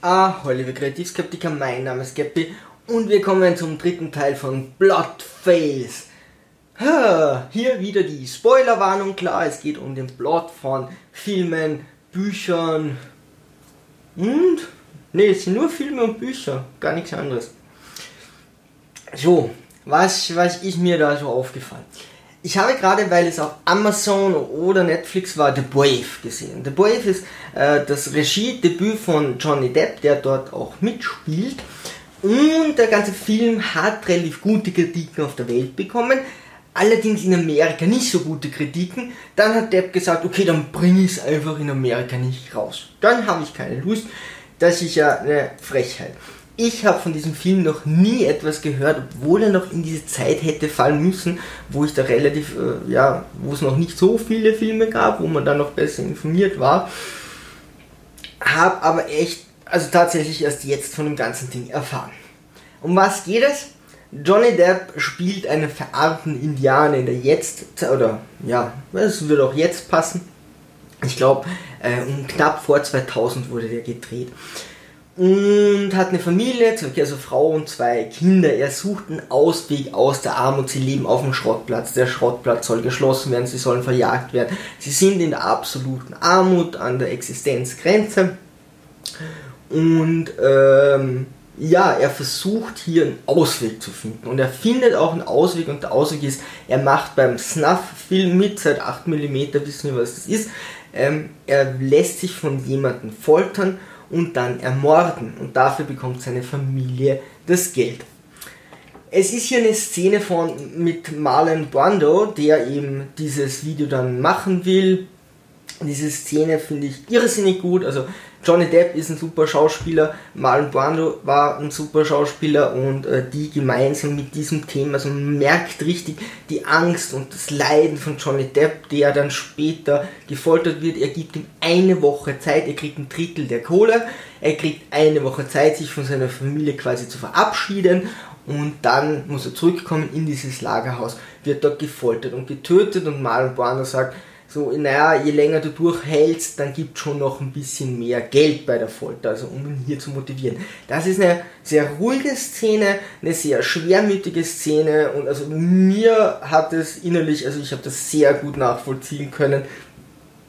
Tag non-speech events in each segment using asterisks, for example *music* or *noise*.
Ah, hallo liebe Kreativskeptiker, mein Name ist Geppi und wir kommen zum dritten Teil von Blood Fails. Hier wieder die Spoilerwarnung, klar, es geht um den Plot von Filmen, Büchern und... Ne, es sind nur Filme und Bücher, gar nichts anderes. So, was, was ist mir da so aufgefallen? Ich habe gerade, weil es auf Amazon oder Netflix war, The Brave gesehen. The Brave ist äh, das Regiedebüt von Johnny Depp, der dort auch mitspielt. Und der ganze Film hat relativ gute Kritiken auf der Welt bekommen. Allerdings in Amerika nicht so gute Kritiken. Dann hat Depp gesagt, okay, dann bringe ich es einfach in Amerika nicht raus. Dann habe ich keine Lust. Das ist ja eine Frechheit. Ich habe von diesem Film noch nie etwas gehört, obwohl er noch in diese Zeit hätte fallen müssen, wo ich da relativ, äh, ja, wo es noch nicht so viele Filme gab, wo man dann noch besser informiert war. Hab aber echt, also tatsächlich erst jetzt von dem ganzen Ding erfahren. Um was geht es? Johnny Depp spielt einen verarmten Indianer in der Jetzt, oder ja, es würde auch jetzt passen. Ich glaube, äh, knapp vor 2000 wurde der gedreht und hat eine Familie, also Frau und zwei Kinder. Er sucht einen Ausweg aus der Armut. Sie leben auf dem Schrottplatz. Der Schrottplatz soll geschlossen werden, sie sollen verjagt werden. Sie sind in der absoluten Armut, an der Existenzgrenze. Und ähm, ja, er versucht hier einen Ausweg zu finden. Und er findet auch einen Ausweg. Und der Ausweg ist, er macht beim Snuff-Film mit, seit 8mm wissen wir, was das ist. Ähm, er lässt sich von jemandem foltern und dann ermorden. Und dafür bekommt seine Familie das Geld. Es ist hier eine Szene von mit Marlon Brando, der eben dieses Video dann machen will. Diese Szene finde ich irrsinnig gut. Also Johnny Depp ist ein super Schauspieler, Marlon Brando war ein super Schauspieler und äh, die gemeinsam mit diesem Thema, also man merkt richtig die Angst und das Leiden von Johnny Depp, der dann später gefoltert wird. Er gibt ihm eine Woche Zeit, er kriegt ein Drittel der Kohle, er kriegt eine Woche Zeit, sich von seiner Familie quasi zu verabschieden und dann muss er zurückkommen in dieses Lagerhaus, wird dort gefoltert und getötet und Marlon Brando sagt, so, naja, je länger du durchhältst, dann gibt schon noch ein bisschen mehr Geld bei der Folter, also um ihn hier zu motivieren. Das ist eine sehr ruhige Szene, eine sehr schwermütige Szene und also mir hat es innerlich, also ich habe das sehr gut nachvollziehen können,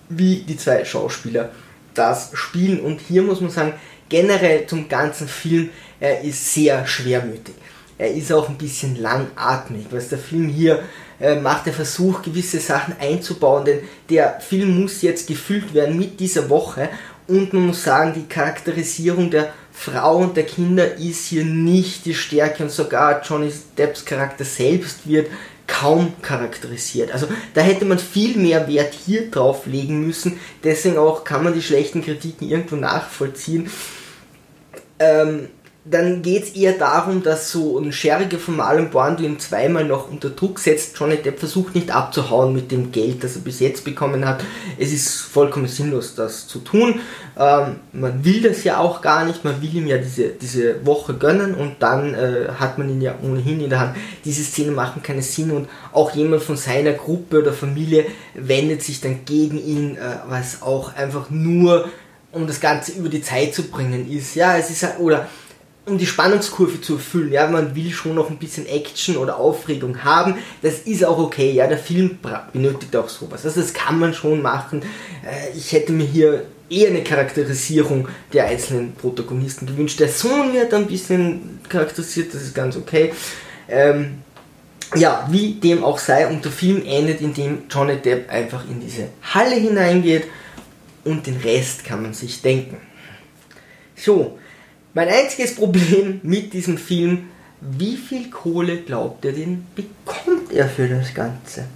wie die zwei Schauspieler das spielen und hier muss man sagen, generell zum ganzen Film, er ist sehr schwermütig. Er ist auch ein bisschen langatmig, was der Film hier äh, macht der Versuch, gewisse Sachen einzubauen, denn der Film muss jetzt gefüllt werden mit dieser Woche und man muss sagen, die Charakterisierung der Frau und der Kinder ist hier nicht die Stärke und sogar Johnny Depps Charakter selbst wird kaum charakterisiert. Also da hätte man viel mehr Wert hier drauf legen müssen. Deswegen auch kann man die schlechten Kritiken irgendwo nachvollziehen. Ähm, dann geht es eher darum, dass so ein Scherige von Marlon Brando ihn zweimal noch unter Druck setzt. Johnny Depp versucht nicht abzuhauen mit dem Geld, das er bis jetzt bekommen hat. Es ist vollkommen sinnlos, das zu tun. Ähm, man will das ja auch gar nicht. Man will ihm ja diese, diese Woche gönnen und dann äh, hat man ihn ja ohnehin in der Hand. Diese Szenen machen keinen Sinn und auch jemand von seiner Gruppe oder Familie wendet sich dann gegen ihn, äh, was auch einfach nur um das Ganze über die Zeit zu bringen ist. Ja, es ist halt, oder um die Spannungskurve zu erfüllen. Ja, man will schon noch ein bisschen Action oder Aufregung haben. Das ist auch okay. Ja, der Film benötigt auch sowas. Also das kann man schon machen. Äh, ich hätte mir hier eher eine Charakterisierung der einzelnen Protagonisten gewünscht. Der Sohn wird ein bisschen charakterisiert, das ist ganz okay. Ähm, ja, wie dem auch sei, und der Film endet, indem Johnny Depp einfach in diese Halle hineingeht und den Rest kann man sich denken. So, mein einziges Problem mit diesem Film, wie viel Kohle glaubt er denn, bekommt er für das Ganze?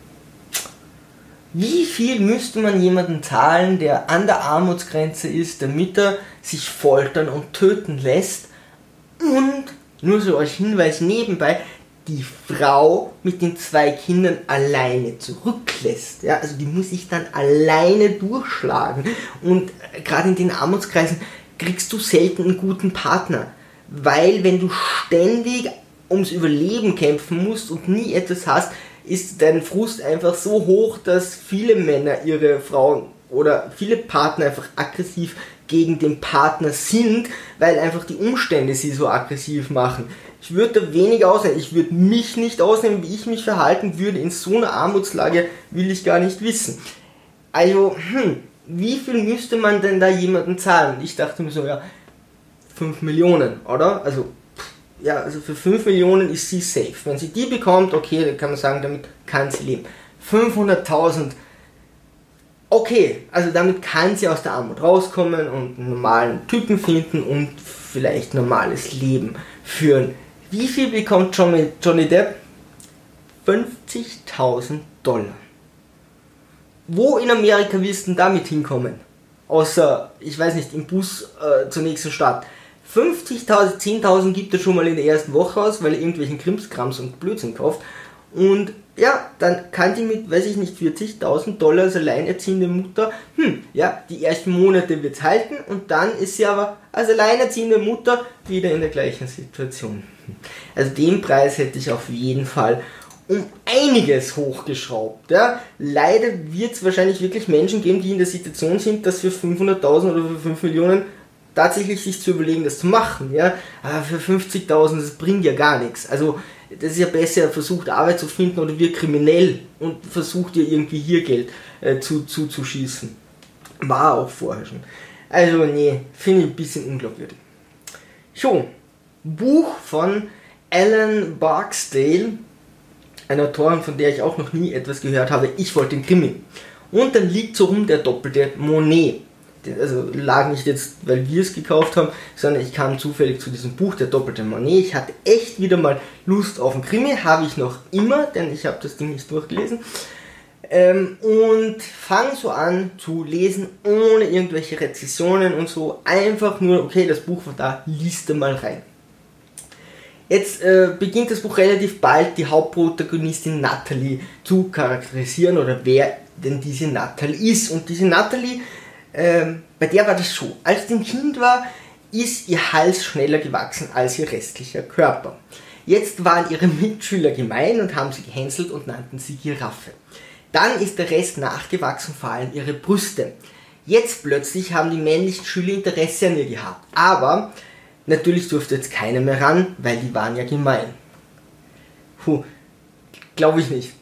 Wie viel müsste man jemanden zahlen, der an der Armutsgrenze ist, damit er sich foltern und töten lässt? Und, nur so als Hinweis nebenbei, die Frau mit den zwei Kindern alleine zurücklässt. Ja, also die muss sich dann alleine durchschlagen. Und gerade in den Armutskreisen, kriegst du selten einen guten Partner. Weil wenn du ständig ums Überleben kämpfen musst und nie etwas hast, ist dein Frust einfach so hoch, dass viele Männer ihre Frauen oder viele Partner einfach aggressiv gegen den Partner sind, weil einfach die Umstände sie so aggressiv machen. Ich würde da wenig ausnehmen. Ich würde mich nicht ausnehmen, wie ich mich verhalten würde. In so einer Armutslage will ich gar nicht wissen. Also, hm, wie viel müsste man denn da jemanden zahlen? Ich dachte mir so, ja, 5 Millionen, oder? Also, ja, also für 5 Millionen ist sie safe. Wenn sie die bekommt, okay, dann kann man sagen, damit kann sie leben. 500.000, okay, also damit kann sie aus der Armut rauskommen und einen normalen Typen finden und vielleicht normales Leben führen. Wie viel bekommt Johnny, Johnny Depp? 50.000 Dollar. Wo in Amerika willst du damit hinkommen? Außer, ich weiß nicht, im Bus äh, zur nächsten Stadt. 50.000, 10.000 gibt er schon mal in der ersten Woche aus, weil er irgendwelchen Krimskrams und Blödsinn kauft. Und ja, dann kann die mit, weiß ich nicht, 40.000 Dollar als alleinerziehende Mutter, hm, ja, die ersten Monate wird's halten und dann ist sie aber als alleinerziehende Mutter wieder in der gleichen Situation. Also den Preis hätte ich auf jeden Fall um einiges hochgeschraubt. Ja. Leider wird es wahrscheinlich wirklich Menschen geben, die in der Situation sind, dass für 500.000 oder für 5 Millionen tatsächlich sich zu überlegen, das zu machen. Ja. Aber für 50.000, das bringt ja gar nichts. Also das ist ja besser, versucht Arbeit zu finden oder wir kriminell und versucht ihr irgendwie hier Geld äh, zu, zuzuschießen. War auch vorher schon. Also nee, finde ich ein bisschen unglaubwürdig. So, Buch von Alan Barksdale, eine Autorin, von der ich auch noch nie etwas gehört habe. Ich wollte den Krimi. Und dann liegt so rum der doppelte Monet. Also lag nicht jetzt, weil wir es gekauft haben, sondern ich kam zufällig zu diesem Buch, der doppelte Monet. Ich hatte echt wieder mal Lust auf einen Krimi, habe ich noch immer, denn ich habe das Ding nicht durchgelesen. Ähm, und fange so an zu lesen, ohne irgendwelche Rezessionen und so. Einfach nur, okay, das Buch war da, liest mal rein. Jetzt äh, beginnt das Buch relativ bald, die Hauptprotagonistin Natalie zu charakterisieren oder wer denn diese Natalie ist. Und diese Natalie, äh, bei der war das so, als sie ein Kind war, ist ihr Hals schneller gewachsen als ihr restlicher Körper. Jetzt waren ihre Mitschüler gemein und haben sie gehänselt und nannten sie Giraffe. Dann ist der Rest nachgewachsen, vor allem ihre Brüste. Jetzt plötzlich haben die männlichen Schüler Interesse an ihr gehabt. Aber Natürlich durfte jetzt keiner mehr ran, weil die waren ja gemein. Puh, glaube ich nicht.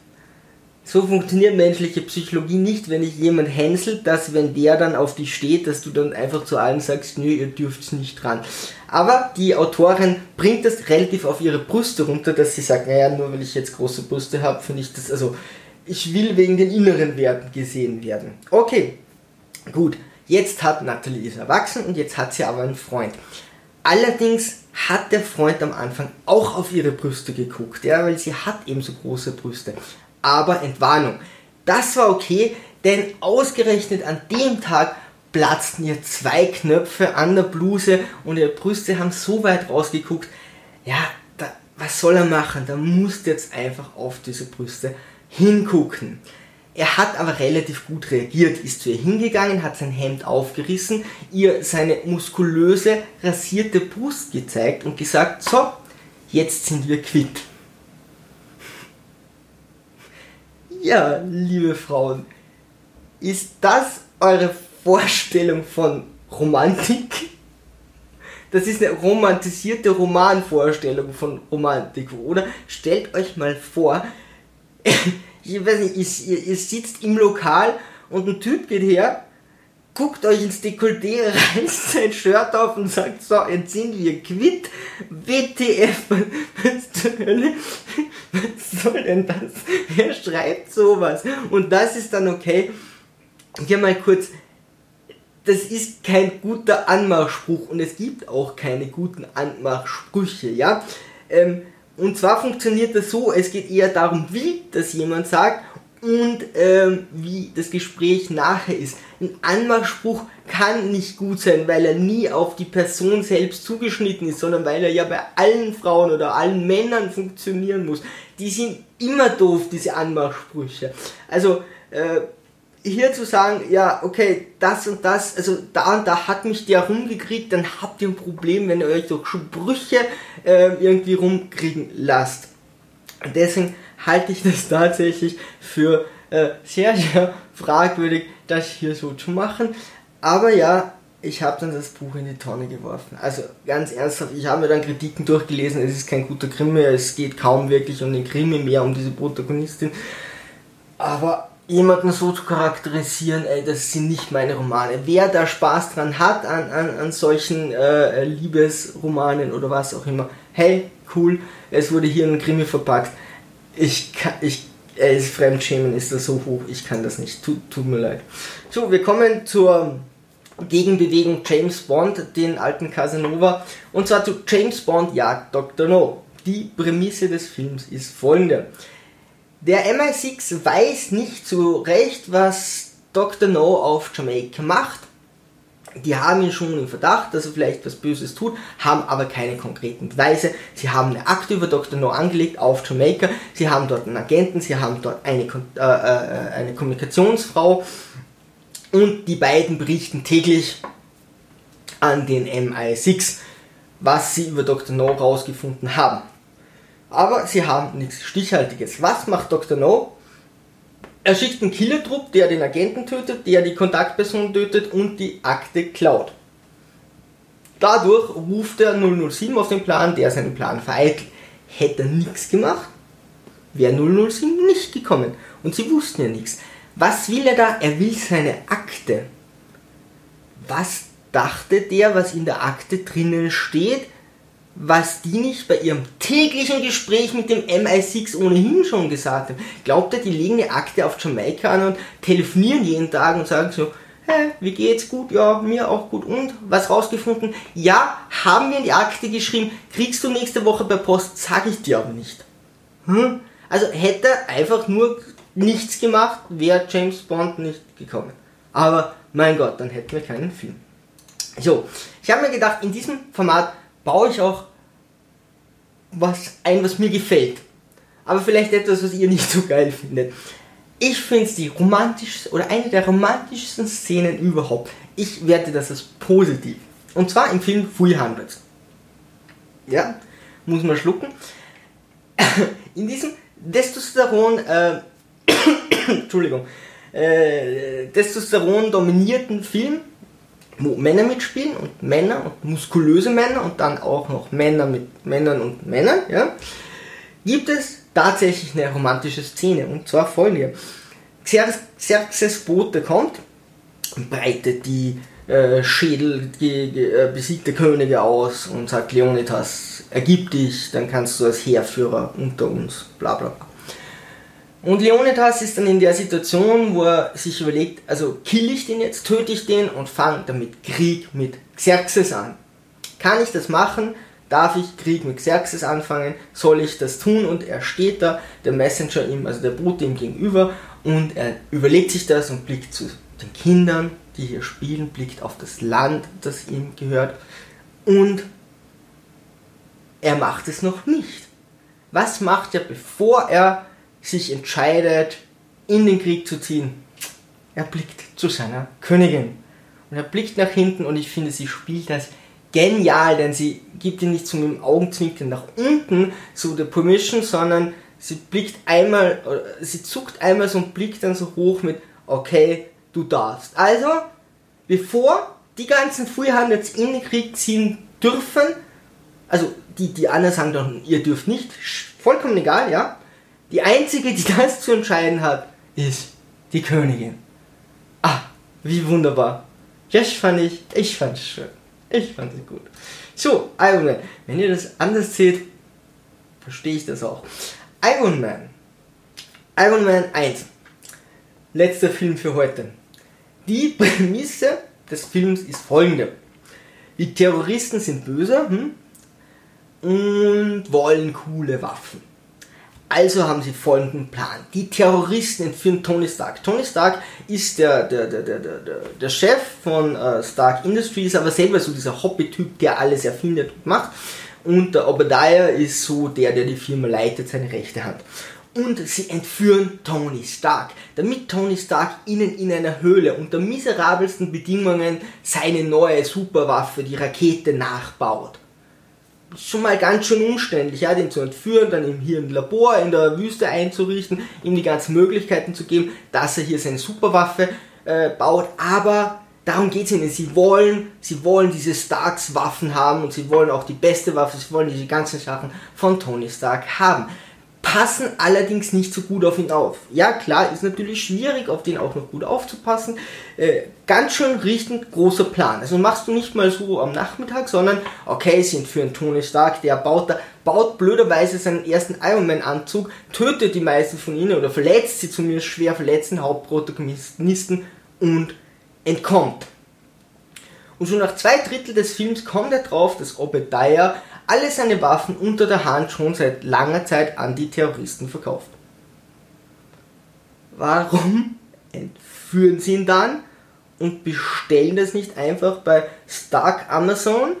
So funktioniert menschliche Psychologie nicht, wenn ich jemand hänselt, dass wenn der dann auf dich steht, dass du dann einfach zu allen sagst, nö, ihr dürft nicht ran. Aber die Autorin bringt das relativ auf ihre Brüste runter, dass sie sagt, naja, nur weil ich jetzt große Brüste habe, finde ich das, also ich will wegen den inneren Werten gesehen werden. Okay, gut, jetzt hat Natalie ist erwachsen und jetzt hat sie aber einen Freund. Allerdings hat der Freund am Anfang auch auf ihre Brüste geguckt, ja, weil sie hat eben so große Brüste. Aber Entwarnung. Das war okay, denn ausgerechnet an dem Tag platzten ihr zwei Knöpfe an der Bluse und ihre Brüste haben so weit rausgeguckt. Ja, da, was soll er machen? Da musst jetzt einfach auf diese Brüste hingucken. Er hat aber relativ gut reagiert, ist zu ihr hingegangen, hat sein Hemd aufgerissen, ihr seine muskulöse, rasierte Brust gezeigt und gesagt, so, jetzt sind wir quitt. Ja, liebe Frauen, ist das eure Vorstellung von Romantik? Das ist eine romantisierte Romanvorstellung von Romantik, oder? Stellt euch mal vor, ich weiß nicht, ihr, ihr sitzt im Lokal und ein Typ geht her, guckt euch ins Dekolleté, *laughs* reißt sein Shirt auf und sagt, so, jetzt sind wir quitt. WTF, *laughs* was zur Hölle? Was soll denn das? Wer schreibt sowas? Und das ist dann okay. Hier mal kurz, das ist kein guter Anmachspruch und es gibt auch keine guten Anmachsprüche, ja? Ähm, und zwar funktioniert das so, es geht eher darum, wie das jemand sagt und ähm, wie das Gespräch nachher ist. Ein Anmachspruch kann nicht gut sein, weil er nie auf die Person selbst zugeschnitten ist, sondern weil er ja bei allen Frauen oder allen Männern funktionieren muss. Die sind immer doof, diese Anmachsprüche. Also, äh, hier zu sagen, ja, okay, das und das, also da und da hat mich der rumgekriegt, dann habt ihr ein Problem, wenn ihr euch durch Sprüche äh, irgendwie rumkriegen lasst. deswegen halte ich das *laughs* tatsächlich für äh, sehr, sehr fragwürdig, das hier so zu machen. Aber ja, ich habe dann das Buch in die Tonne geworfen. Also ganz ernsthaft, ich habe mir dann Kritiken durchgelesen, es ist kein guter Krimi, es geht kaum wirklich um den Krimi, mehr um diese Protagonistin. Aber jemanden so zu charakterisieren, ey, das sind nicht meine Romane. Wer da Spaß dran hat an, an, an solchen äh, Liebesromanen oder was auch immer, hey, cool, es wurde hier in ein Krimi verpackt. Ich kann, ich, ey, das Fremdschämen ist da so hoch, ich kann das nicht. Tut, tut mir leid. So, wir kommen zur Gegenbewegung James Bond, den alten Casanova. Und zwar zu James Bond jagt Dr. No. Die Prämisse des Films ist folgende. Der MI6 weiß nicht so recht, was Dr. No auf Jamaika macht. Die haben ihn schon im Verdacht, dass er vielleicht was Böses tut, haben aber keine konkreten Beweise. Sie haben eine Akte über Dr. No angelegt auf Jamaika. Sie haben dort einen Agenten, sie haben dort eine, äh, äh, eine Kommunikationsfrau und die beiden berichten täglich an den MI6, was sie über Dr. No rausgefunden haben. Aber sie haben nichts Stichhaltiges. Was macht Dr. No? Er schickt einen Killertrupp, der den Agenten tötet, der die Kontaktperson tötet und die Akte klaut. Dadurch ruft er 007 auf den Plan, der seinen Plan vereitelt. Hätte er nichts gemacht, wäre 007 nicht gekommen. Und sie wussten ja nichts. Was will er da? Er will seine Akte. Was dachte der, was in der Akte drinnen steht, was die nicht bei ihrem täglichen Gespräch mit dem MI6 ohnehin schon gesagt haben? Glaubt er, die legen eine Akte auf Jamaika an und telefonieren jeden Tag und sagen so, hä, wie geht's gut? Ja, mir auch gut. Und was rausgefunden? Ja, haben wir in die Akte geschrieben, kriegst du nächste Woche per Post, sag ich dir aber nicht. Hm? Also hätte er einfach nur nichts gemacht, wäre James Bond nicht gekommen. Aber mein Gott, dann hätten wir keinen Film. So, ich habe mir gedacht, in diesem Format baue ich auch was ein, was mir gefällt. Aber vielleicht etwas, was ihr nicht so geil findet. Ich finde es die romantischste oder eine der romantischsten Szenen überhaupt. Ich werte das als positiv. Und zwar im Film 300. Ja, muss man schlucken. *laughs* In diesem Testosteron äh, *coughs* Entschuldigung, äh, Testosteron dominierten Film, Männer mitspielen und Männer und muskulöse Männer und dann auch noch Männer mit Männern und Männern, ja, gibt es tatsächlich eine romantische Szene und zwar folgende. Xerxes Bote kommt, breitet die äh, Schädel äh, besiegte Könige aus und sagt Leonidas, ergib dich, dann kannst du als Heerführer unter uns, bla bla bla. Und Leonidas ist dann in der Situation, wo er sich überlegt, also kill ich den jetzt, töte ich den und fange damit Krieg mit Xerxes an. Kann ich das machen? Darf ich Krieg mit Xerxes anfangen? Soll ich das tun? Und er steht da, der Messenger ihm, also der Bote ihm gegenüber und er überlegt sich das und blickt zu den Kindern, die hier spielen, blickt auf das Land, das ihm gehört und er macht es noch nicht. Was macht er, bevor er sich entscheidet, in den Krieg zu ziehen, er blickt zu seiner Königin. Und er blickt nach hinten und ich finde, sie spielt das genial, denn sie gibt ihn nicht so mit dem Augenzwinkern nach unten, so der Permission, sondern sie blickt einmal, sie zuckt einmal so und blickt dann so hoch mit, okay, du darfst. Also, bevor die ganzen Freehandels in den Krieg ziehen dürfen, also die, die anderen sagen dann, ihr dürft nicht, vollkommen egal, ja, die einzige, die das zu entscheiden hat, ist die Königin. Ah, wie wunderbar. Das fand ich, ich fand es schön. Ich fand es gut. So, Iron Man. Wenn ihr das anders seht, verstehe ich das auch. Iron Man. Iron Man 1. Letzter Film für heute. Die Prämisse des Films ist folgende. Die Terroristen sind böse hm, und wollen coole Waffen. Also haben sie folgenden Plan. Die Terroristen entführen Tony Stark. Tony Stark ist der, der, der, der, der, der Chef von äh, Stark Industries, aber selber so dieser Hobby-Typ, der alles erfindet und macht. Und der Obadiah ist so der, der die Firma leitet, seine rechte Hand. Und sie entführen Tony Stark, damit Tony Stark ihnen in einer Höhle unter miserabelsten Bedingungen seine neue Superwaffe, die Rakete, nachbaut schon mal ganz schön umständlich, ja, den zu entführen, dann ihm hier ein Labor in der Wüste einzurichten, ihm die ganzen Möglichkeiten zu geben, dass er hier seine Superwaffe äh, baut, aber darum geht es ihnen. Sie wollen, sie wollen diese Starks Waffen haben und sie wollen auch die beste Waffe, sie wollen diese ganzen Sachen von Tony Stark haben. Passen allerdings nicht so gut auf ihn auf. Ja, klar, ist natürlich schwierig, auf den auch noch gut aufzupassen. Äh, ganz schön richtend großer Plan. Also machst du nicht mal so am Nachmittag, sondern okay, sie entführen Tony Stark, der baut da, baut blöderweise seinen ersten Iron Man Anzug, tötet die meisten von ihnen oder verletzt sie zumindest schwer verletzten Hauptprotagonisten und entkommt. Und schon nach zwei Drittel des Films kommt er drauf, dass Obadiah alle seine Waffen unter der Hand schon seit langer Zeit an die Terroristen verkauft. Warum entführen sie ihn dann und bestellen das nicht einfach bei Stark Amazon,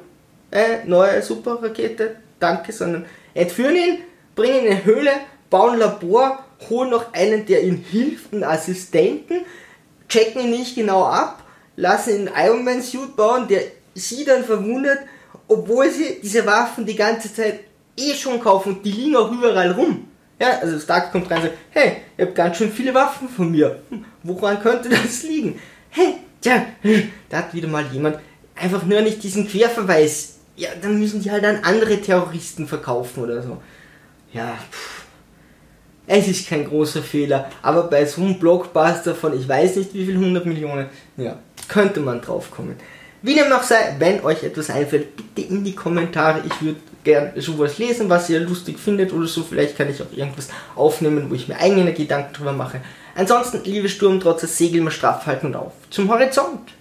äh, neue Superrakete, danke, sondern entführen ihn, bringen ihn in eine Höhle, bauen ein Labor, holen noch einen, der ihnen hilft, einen Assistenten, checken ihn nicht genau ab, lassen ihn einen Iron Man Suit bauen, der sie dann verwundet, obwohl sie diese Waffen die ganze Zeit eh schon kaufen und die liegen auch überall rum. Ja, also Stark kommt rein und sagt, hey, ihr habt ganz schön viele Waffen von mir. Hm, woran könnte das liegen? Hey, tja, da hat wieder mal jemand einfach nur nicht diesen Querverweis. Ja, dann müssen die halt an andere Terroristen verkaufen oder so. Ja, pff. Es ist kein großer Fehler, aber bei so einem Blockbuster von ich weiß nicht wie viel 100 Millionen, ja, könnte man drauf kommen. Wie dem noch sei, wenn euch etwas einfällt, bitte in die Kommentare. Ich würde gern sowas lesen, was ihr lustig findet oder so. Vielleicht kann ich auch irgendwas aufnehmen, wo ich mir eigene Gedanken drüber mache. Ansonsten, liebe Sturmtrotzer, segeln wir straff halten und auf zum Horizont.